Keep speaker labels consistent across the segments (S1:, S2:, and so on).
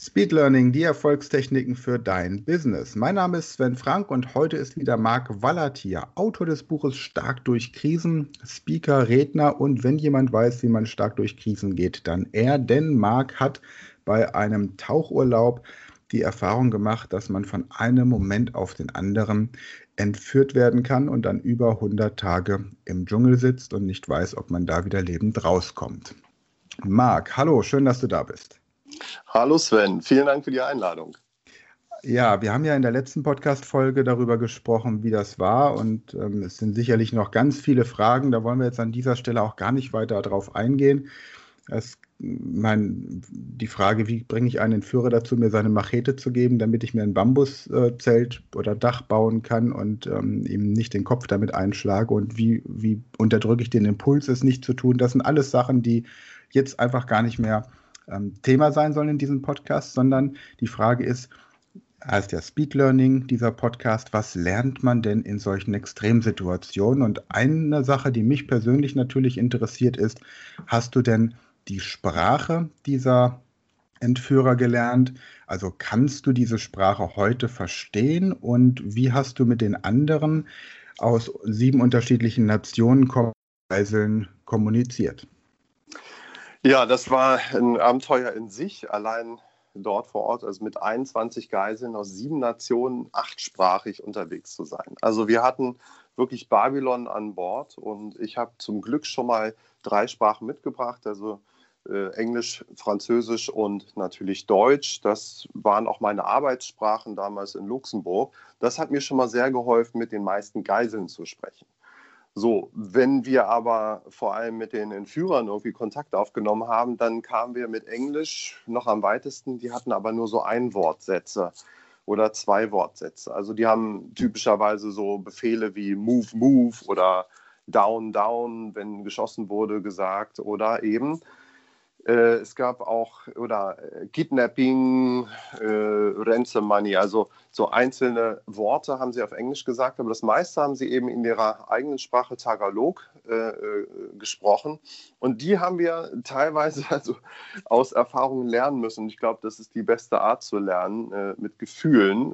S1: Speed Learning, die Erfolgstechniken für dein Business. Mein Name ist Sven Frank und heute ist wieder Marc Wallert hier, Autor des Buches Stark durch Krisen, Speaker, Redner und wenn jemand weiß, wie man stark durch Krisen geht, dann er, denn Marc hat bei einem Tauchurlaub die Erfahrung gemacht, dass man von einem Moment auf den anderen entführt werden kann und dann über 100 Tage im Dschungel sitzt und nicht weiß, ob man da wieder lebend rauskommt. Marc, hallo, schön, dass du da bist.
S2: Hallo Sven, vielen Dank für die Einladung.
S1: Ja, wir haben ja in der letzten Podcast-Folge darüber gesprochen, wie das war. Und ähm, es sind sicherlich noch ganz viele Fragen. Da wollen wir jetzt an dieser Stelle auch gar nicht weiter darauf eingehen. Es, mein, die Frage, wie bringe ich einen Entführer dazu, mir seine Machete zu geben, damit ich mir ein Bambuszelt oder Dach bauen kann und ähm, ihm nicht den Kopf damit einschlage? Und wie, wie unterdrücke ich den Impuls, es nicht zu tun? Das sind alles Sachen, die jetzt einfach gar nicht mehr ähm, Thema sein sollen in diesem Podcast, sondern die Frage ist, heißt ja Speed Learning, dieser Podcast, was lernt man denn in solchen Extremsituationen? Und eine Sache, die mich persönlich natürlich interessiert ist, hast du denn die Sprache dieser Entführer gelernt? Also kannst du diese Sprache heute verstehen und wie hast du mit den anderen aus sieben unterschiedlichen Nationen kommuniziert?
S2: Ja, das war ein Abenteuer in sich, allein dort vor Ort, also mit 21 Geiseln aus sieben Nationen, achtsprachig unterwegs zu sein. Also wir hatten wirklich Babylon an Bord und ich habe zum Glück schon mal drei Sprachen mitgebracht, also äh, Englisch, Französisch und natürlich Deutsch. Das waren auch meine Arbeitssprachen damals in Luxemburg. Das hat mir schon mal sehr geholfen, mit den meisten Geiseln zu sprechen. So, wenn wir aber vor allem mit den Entführern irgendwie Kontakt aufgenommen haben, dann kamen wir mit Englisch noch am weitesten. Die hatten aber nur so Einwortsätze oder zwei Wortsätze. Also die haben typischerweise so Befehle wie Move, Move oder Down, Down, wenn geschossen wurde, gesagt oder eben es gab auch oder äh, Kidnapping, äh, Ransom Money, also so einzelne Worte haben sie auf Englisch gesagt, aber das meiste haben sie eben in ihrer eigenen Sprache Tagalog äh, äh gesprochen. Und die haben wir teilweise also aus Erfahrungen lernen müssen. Ich glaube, das ist die beste Art zu lernen, äh, mit Gefühlen.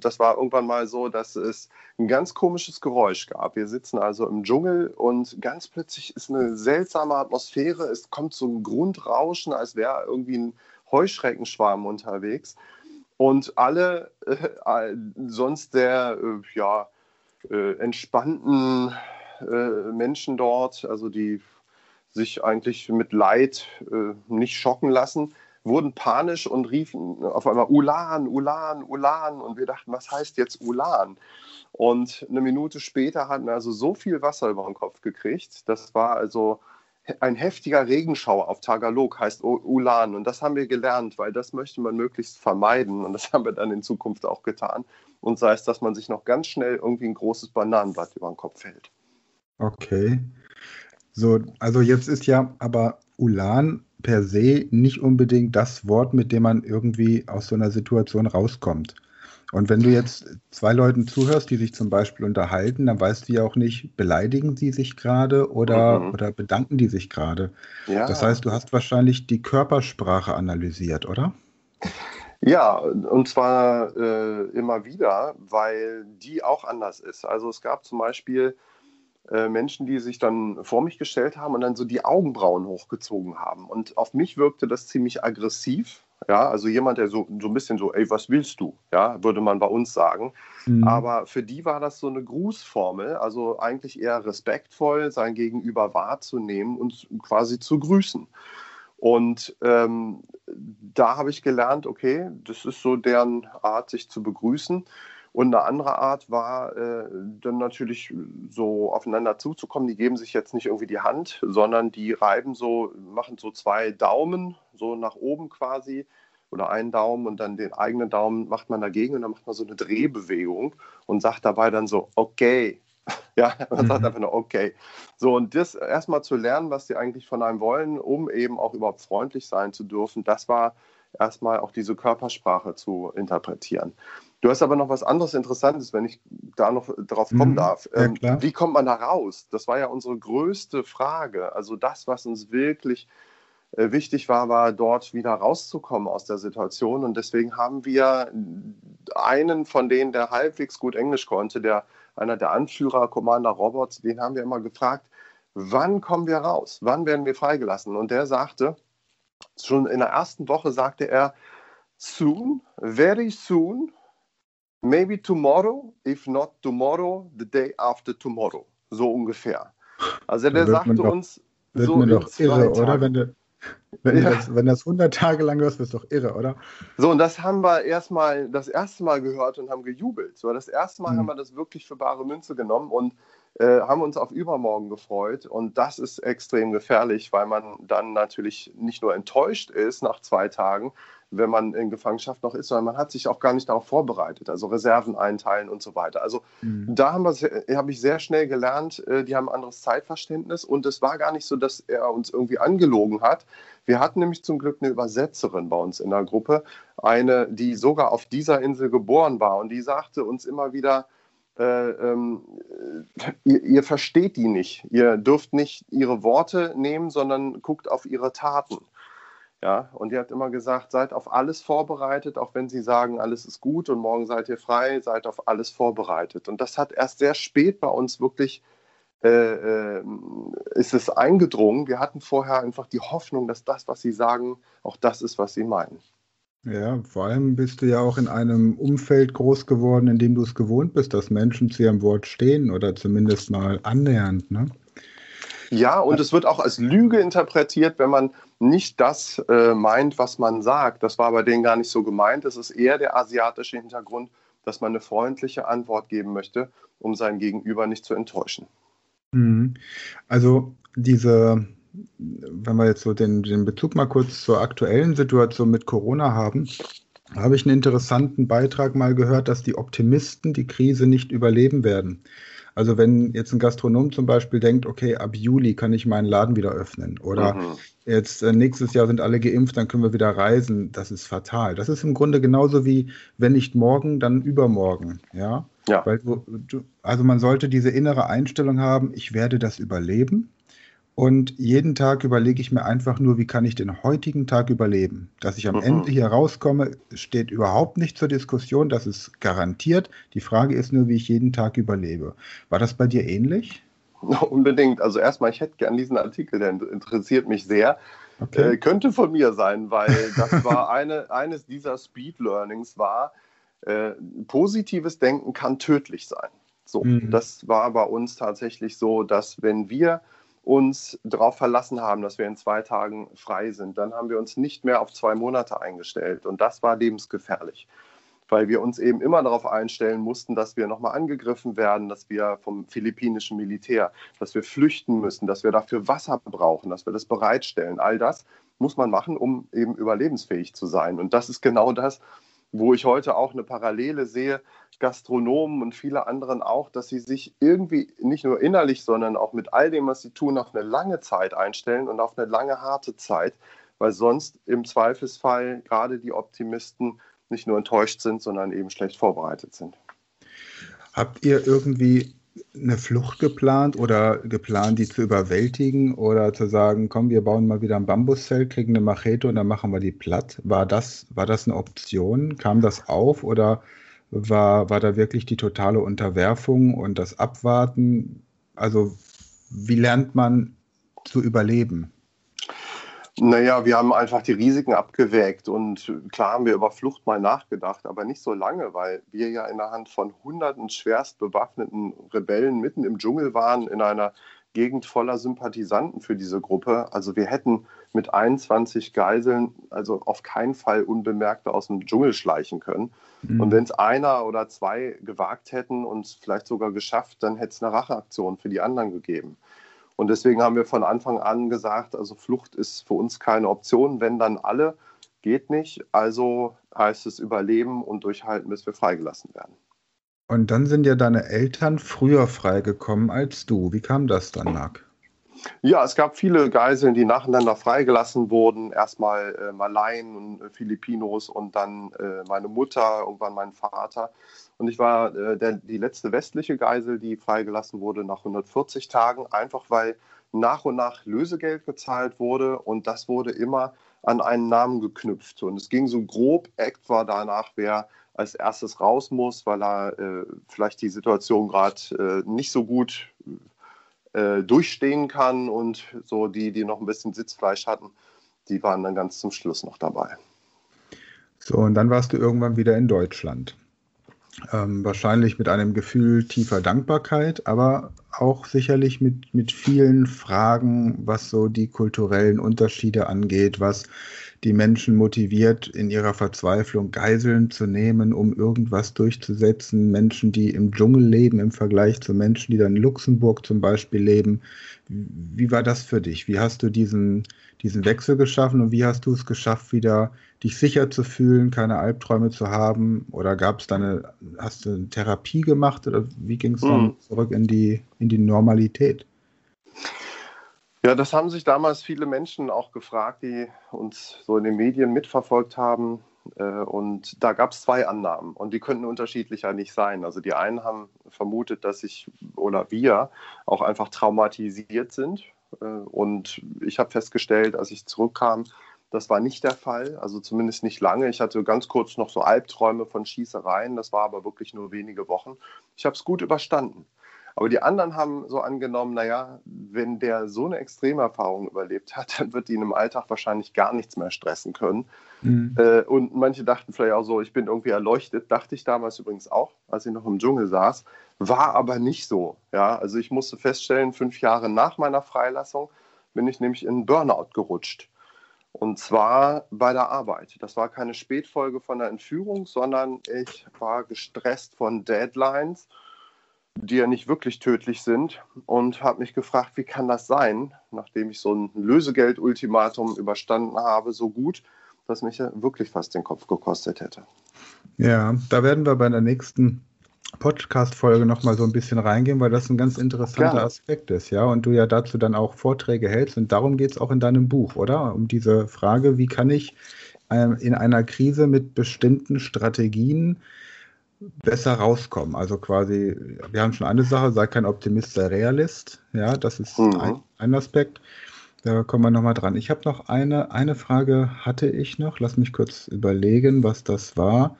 S2: das war irgendwann mal so, dass es ein ganz komisches Geräusch gab. Wir sitzen also im Dschungel und ganz plötzlich ist eine seltsame Atmosphäre. Es kommt so ein Grundrauschen, als wäre irgendwie ein Heuschreckenschwarm unterwegs. Und alle äh, sonst sehr äh, ja, äh, entspannten äh, Menschen dort, also die sich eigentlich mit Leid äh, nicht schocken lassen, wurden panisch und riefen auf einmal Ulan, Ulan, Ulan. Und wir dachten, was heißt jetzt Ulan? Und eine Minute später hatten wir also so viel Wasser über den Kopf gekriegt. Das war also ein heftiger Regenschauer auf Tagalog, heißt Ulan. Und das haben wir gelernt, weil das möchte man möglichst vermeiden. Und das haben wir dann in Zukunft auch getan. Und sei es, dass man sich noch ganz schnell irgendwie ein großes Bananenblatt über den Kopf hält.
S1: Okay. So, also jetzt ist ja aber Ulan per se nicht unbedingt das Wort, mit dem man irgendwie aus so einer Situation rauskommt. Und wenn du jetzt zwei Leuten zuhörst, die sich zum Beispiel unterhalten, dann weißt du ja auch nicht, beleidigen sie sich gerade oder, mhm. oder bedanken die sich gerade. Ja. Das heißt, du hast wahrscheinlich die Körpersprache analysiert, oder?
S2: Ja, und zwar äh, immer wieder, weil die auch anders ist. Also es gab zum Beispiel äh, Menschen, die sich dann vor mich gestellt haben und dann so die Augenbrauen hochgezogen haben. Und auf mich wirkte das ziemlich aggressiv. Ja, also jemand, der so, so ein bisschen so, ey, was willst du? Ja, würde man bei uns sagen. Mhm. Aber für die war das so eine Grußformel, also eigentlich eher respektvoll, sein Gegenüber wahrzunehmen und quasi zu grüßen. Und ähm, da habe ich gelernt, okay, das ist so deren Art, sich zu begrüßen. Und eine andere Art war äh, dann natürlich so aufeinander zuzukommen. Die geben sich jetzt nicht irgendwie die Hand, sondern die reiben so, machen so zwei Daumen, so nach oben quasi oder einen Daumen und dann den eigenen Daumen macht man dagegen und dann macht man so eine Drehbewegung und sagt dabei dann so, okay. Ja, man mhm. sagt einfach nur okay. So, und das erstmal zu lernen, was die eigentlich von einem wollen, um eben auch überhaupt freundlich sein zu dürfen, das war erstmal auch diese Körpersprache zu interpretieren. Du hast aber noch was anderes Interessantes, wenn ich da noch drauf kommen mhm, darf. Ähm, ja, wie kommt man da raus? Das war ja unsere größte Frage. Also das, was uns wirklich äh, wichtig war, war dort wieder rauszukommen aus der Situation. Und deswegen haben wir einen von denen, der halbwegs gut Englisch konnte, der einer der Anführer, Commander Roberts, den haben wir immer gefragt, wann kommen wir raus? Wann werden wir freigelassen? Und der sagte, schon in der ersten Woche sagte er, soon, very soon, maybe tomorrow, if not tomorrow, the day after tomorrow. So ungefähr. Also der sagte
S1: doch,
S2: uns, so
S1: doch irre,
S2: Tagen.
S1: oder? Wenn, du, wenn,
S2: Ja.
S1: das, wenn das 100 Tage lang ist, wirst du doch irre, oder?
S2: So, und das haben wir erstmal das erste Mal gehört und haben gejubelt. So, das erste Mal
S1: Mhm.
S2: haben wir das wirklich für bare Münze genommen und äh, haben uns auf übermorgen gefreut. Und das ist extrem gefährlich, weil man dann natürlich nicht nur enttäuscht ist nach zwei Tagen, wenn man in Gefangenschaft noch ist, sondern man hat sich auch gar nicht darauf vorbereitet, also Reserven einteilen und so weiter. Also
S1: Mhm.
S2: da habe ich sehr schnell gelernt, äh, die haben ein anderes Zeitverständnis und es war gar nicht so, dass er uns irgendwie angelogen hat. Wir hatten nämlich zum Glück eine Übersetzerin bei uns in der Gruppe, eine, die sogar auf dieser Insel geboren war und die sagte uns immer wieder, äh, ähm, äh, ihr, ihr versteht die nicht, ihr dürft nicht ihre Worte nehmen, sondern guckt auf ihre Taten. Ja, und die hat immer gesagt, seid auf alles vorbereitet, auch wenn sie sagen, alles ist gut und morgen seid ihr frei, seid auf alles vorbereitet. Und das hat erst sehr spät bei uns wirklich, äh, äh, ist es eingedrungen. Wir hatten vorher einfach die Hoffnung, dass das, was sie sagen, auch das ist, was sie meinen.
S1: Ja, vor allem bist du ja auch in einem Umfeld groß geworden, in dem du es gewohnt bist, dass Menschen zu ihrem Wort stehen oder zumindest mal annähernd, ne?
S2: Ja, und es wird auch als Lüge interpretiert, wenn man nicht das äh, meint, was man sagt. Das war bei denen gar nicht so gemeint. Es ist eher der asiatische Hintergrund, dass man eine freundliche Antwort geben möchte, um sein Gegenüber nicht zu enttäuschen.
S1: Mhm. Also diese, wenn wir jetzt so den, den Bezug mal kurz zur aktuellen Situation mit Corona haben, habe ich einen interessanten Beitrag mal gehört, dass die Optimisten die Krise nicht überleben werden. Also wenn jetzt ein Gastronom zum Beispiel denkt, okay, ab Juli kann ich meinen Laden wieder öffnen oder
S2: Mhm.
S1: jetzt äh, nächstes Jahr sind alle geimpft, dann können wir wieder reisen, das ist fatal. Das ist im Grunde genauso wie, wenn nicht morgen, dann übermorgen, ja.
S2: Ja.
S1: Weil du, du, also man sollte diese innere Einstellung haben, ich werde das überleben. Und jeden Tag überlege ich mir einfach nur, wie kann ich den heutigen Tag überleben. Dass ich am
S2: Mhm.
S1: Ende hier rauskomme, steht überhaupt nicht zur Diskussion. Das ist garantiert. Die Frage ist nur, wie ich jeden Tag überlebe. War das bei dir ähnlich?
S2: Unbedingt. Also erstmal, ich hätte gern diesen Artikel, der interessiert mich sehr. Äh, könnte von mir sein, weil das war eine, eines dieser Speed Learnings war, äh, positives Denken kann tödlich sein. So,
S1: Mhm.
S2: das war bei uns tatsächlich so, dass wenn wir uns darauf verlassen haben, dass wir in zwei Tagen frei sind, dann haben wir uns nicht mehr auf zwei Monate eingestellt. Und das war lebensgefährlich, weil wir uns eben immer darauf einstellen mussten, dass wir nochmal angegriffen werden, dass wir vom philippinischen Militär, dass wir flüchten müssen, dass wir dafür Wasser brauchen, dass wir das bereitstellen. All das muss man machen, um eben überlebensfähig zu sein. Und das ist genau das, wo ich heute auch eine Parallele sehe, Gastronomen und viele anderen auch, dass sie sich irgendwie nicht nur innerlich, sondern auch mit all dem, was sie tun, auf eine lange Zeit einstellen und auf eine lange harte Zeit, weil sonst im Zweifelsfall gerade die Optimisten nicht nur enttäuscht sind, sondern eben schlecht vorbereitet sind.
S1: Habt ihr irgendwie eine Flucht geplant oder geplant, die zu überwältigen oder zu sagen, komm, wir bauen mal wieder ein Bambuszelt, kriegen eine Machete und dann machen wir die platt? War das, war das eine Option? Kam das auf oder war, war da wirklich die totale Unterwerfung und das Abwarten? Also, wie lernt man zu überleben?
S2: Naja, wir haben einfach die Risiken abgewägt und klar haben wir über Flucht mal nachgedacht, aber nicht so lange, weil wir ja in der Hand von hunderten schwerst bewaffneten Rebellen mitten im Dschungel waren, in einer Gegend voller Sympathisanten für diese Gruppe. Also wir hätten mit 21 Geiseln also auf keinen Fall unbemerkt aus dem Dschungel schleichen können.
S1: Mhm.
S2: Und wenn es einer oder zwei gewagt hätten und es vielleicht sogar geschafft, dann hätte es eine Racheaktion für die anderen gegeben. Und deswegen haben wir von Anfang an gesagt, also Flucht ist für uns keine Option, wenn dann alle, geht nicht. Also heißt es überleben und durchhalten, bis wir freigelassen werden.
S1: Und dann sind ja deine Eltern früher freigekommen als du. Wie kam das dann, Marc?
S2: Ja, es gab viele Geiseln, die nacheinander freigelassen wurden. Erstmal äh, Malaien und äh, Filipinos und dann äh, meine Mutter, irgendwann mein Vater. Und ich war äh, der, die letzte westliche Geisel, die freigelassen wurde nach 140 Tagen, einfach weil nach und nach Lösegeld gezahlt wurde und das wurde immer an einen Namen geknüpft. Und es ging so grob etwa danach, wer als erstes raus muss, weil er äh, vielleicht die Situation gerade äh, nicht so gut äh, durchstehen kann und so die, die noch ein bisschen Sitzfleisch hatten, die waren dann ganz zum Schluss noch dabei.
S1: So, und dann warst du irgendwann wieder in Deutschland. Ähm, wahrscheinlich mit einem Gefühl tiefer Dankbarkeit, aber auch sicherlich mit, mit vielen Fragen, was so die kulturellen Unterschiede angeht, was die Menschen motiviert, in ihrer Verzweiflung Geiseln zu nehmen, um irgendwas durchzusetzen. Menschen, die im Dschungel leben im Vergleich zu Menschen, die dann in Luxemburg zum Beispiel leben. Wie war das für dich? Wie hast du diesen, diesen Wechsel geschaffen und wie hast du es geschafft, wieder dich sicher zu fühlen, keine Albträume zu haben? Oder gab es deine, hast du eine Therapie gemacht oder wie ging es dann mhm. zurück in die, in die Normalität?
S2: Ja, das haben sich damals viele Menschen auch gefragt, die uns so in den Medien mitverfolgt haben. Äh, und da gab es zwei Annahmen und die könnten unterschiedlicher nicht sein. Also die einen haben vermutet, dass ich oder wir auch einfach traumatisiert sind. Äh, und ich habe festgestellt, als ich zurückkam, das war nicht der Fall, also zumindest nicht lange. Ich hatte ganz kurz noch so Albträume von Schießereien, das war aber wirklich nur wenige Wochen. Ich habe es gut überstanden. Aber die anderen haben so angenommen, naja, wenn der so eine Extremerfahrung überlebt hat, dann wird ihn im Alltag wahrscheinlich gar nichts mehr stressen können. Mhm. Äh, und manche dachten vielleicht auch so, ich bin irgendwie erleuchtet, dachte ich damals übrigens auch, als ich noch im Dschungel saß, war aber nicht so. Ja, also ich musste feststellen, fünf Jahre nach meiner Freilassung bin ich nämlich in Burnout gerutscht. Und zwar bei der Arbeit. Das war keine Spätfolge von der Entführung, sondern ich war gestresst von Deadlines die ja nicht wirklich tödlich sind und habe mich gefragt, wie kann das sein, nachdem ich so ein Lösegeld-Ultimatum überstanden habe, so gut, dass mich ja wirklich fast den Kopf gekostet hätte.
S1: Ja, da werden wir bei der nächsten Podcast-Folge nochmal so ein bisschen reingehen, weil das ein ganz interessanter Gerne. Aspekt ist, ja, und du ja dazu dann auch Vorträge hältst und darum geht es auch in deinem Buch, oder? Um diese Frage, wie kann ich ähm, in einer Krise mit bestimmten Strategien besser rauskommen. Also quasi, wir haben schon eine Sache, sei kein Optimist, sei Realist. Ja, das ist mhm. ein, ein, Aspekt. Da kommen wir nochmal dran. Ich habe noch eine, eine Frage hatte ich noch. Lass mich kurz überlegen, was das war.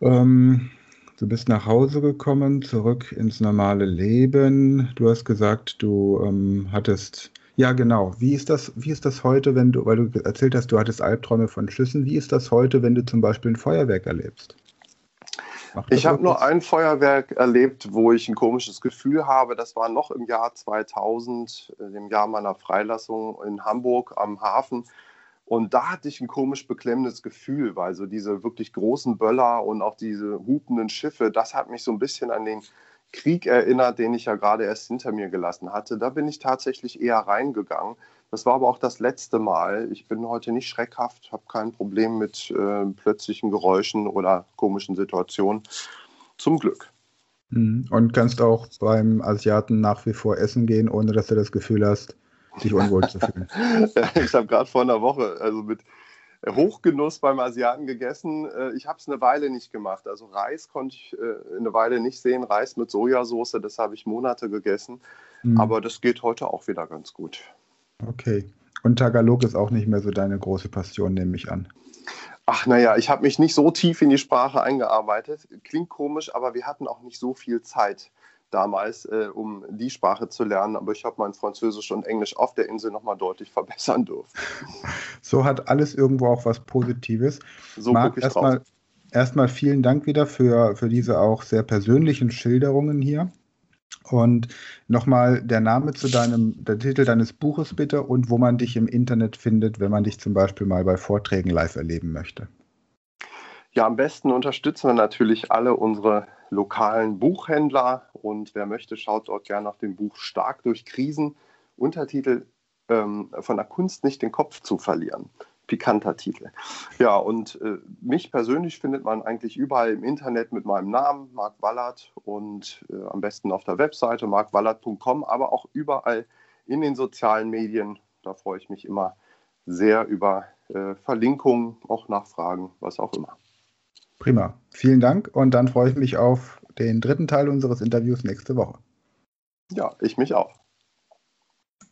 S1: Ähm, du bist nach Hause gekommen, zurück ins normale Leben. Du hast gesagt, du ähm, hattest ja, genau. Wie ist das, wie ist das heute, wenn du, weil du erzählt hast, du hattest Albträume von Schüssen, wie ist das heute, wenn du zum Beispiel ein Feuerwerk erlebst?
S2: Ich habe nur ein Feuerwerk erlebt, wo ich ein komisches Gefühl habe. Das war noch im Jahr 2000, äh, im Jahr meiner Freilassung in Hamburg am Hafen. Und da hatte ich ein komisch beklemmendes Gefühl, weil so diese wirklich großen Böller und auch diese hupenden Schiffe, das hat mich so ein bisschen an den Krieg erinnert, den ich ja gerade erst hinter mir gelassen hatte. Da bin ich tatsächlich eher reingegangen. Das war aber auch das letzte Mal. Ich bin heute nicht schreckhaft, habe kein Problem mit äh, plötzlichen Geräuschen oder komischen Situationen. Zum Glück.
S1: Mhm. Und kannst auch beim Asiaten nach wie vor essen gehen, ohne dass du das Gefühl hast, dich unwohl zu fühlen.
S2: ich habe gerade vor einer Woche, also mit Hochgenuss beim Asiaten gegessen. Äh, ich habe es eine Weile nicht gemacht. Also Reis konnte ich äh, eine Weile nicht sehen. Reis mit Sojasauce, das habe ich Monate gegessen. Mhm. Aber das geht heute auch wieder ganz gut.
S1: Okay. Und Tagalog ist auch nicht mehr so deine große Passion, nehme ich an.
S2: Ach naja, ich habe mich nicht so tief in die Sprache eingearbeitet. Klingt komisch, aber wir hatten auch nicht so viel Zeit damals, äh, um die Sprache zu lernen. Aber ich habe mein Französisch und Englisch auf der Insel nochmal deutlich verbessern dürfen.
S1: So hat alles irgendwo auch was Positives. So Marc, erstmal erstmal vielen Dank wieder für, für diese auch sehr persönlichen Schilderungen hier. Und nochmal der Name zu deinem, der Titel deines Buches bitte und wo man dich im Internet findet, wenn man dich zum Beispiel mal bei Vorträgen live erleben möchte.
S2: Ja, am besten unterstützen wir natürlich alle unsere lokalen Buchhändler und wer möchte, schaut dort gerne nach dem Buch Stark durch Krisen. Untertitel ähm, von der Kunst nicht den Kopf zu verlieren pikanter Titel. Ja, und äh, mich persönlich findet man eigentlich überall im Internet mit meinem Namen, Marc Wallert, und äh, am besten auf der Webseite markwallert.com, aber auch überall in den sozialen Medien. Da freue ich mich immer sehr über äh, Verlinkungen, auch Nachfragen, was auch immer.
S1: Prima. Vielen Dank und dann freue ich mich auf den dritten Teil unseres Interviews nächste Woche.
S2: Ja, ich mich auch.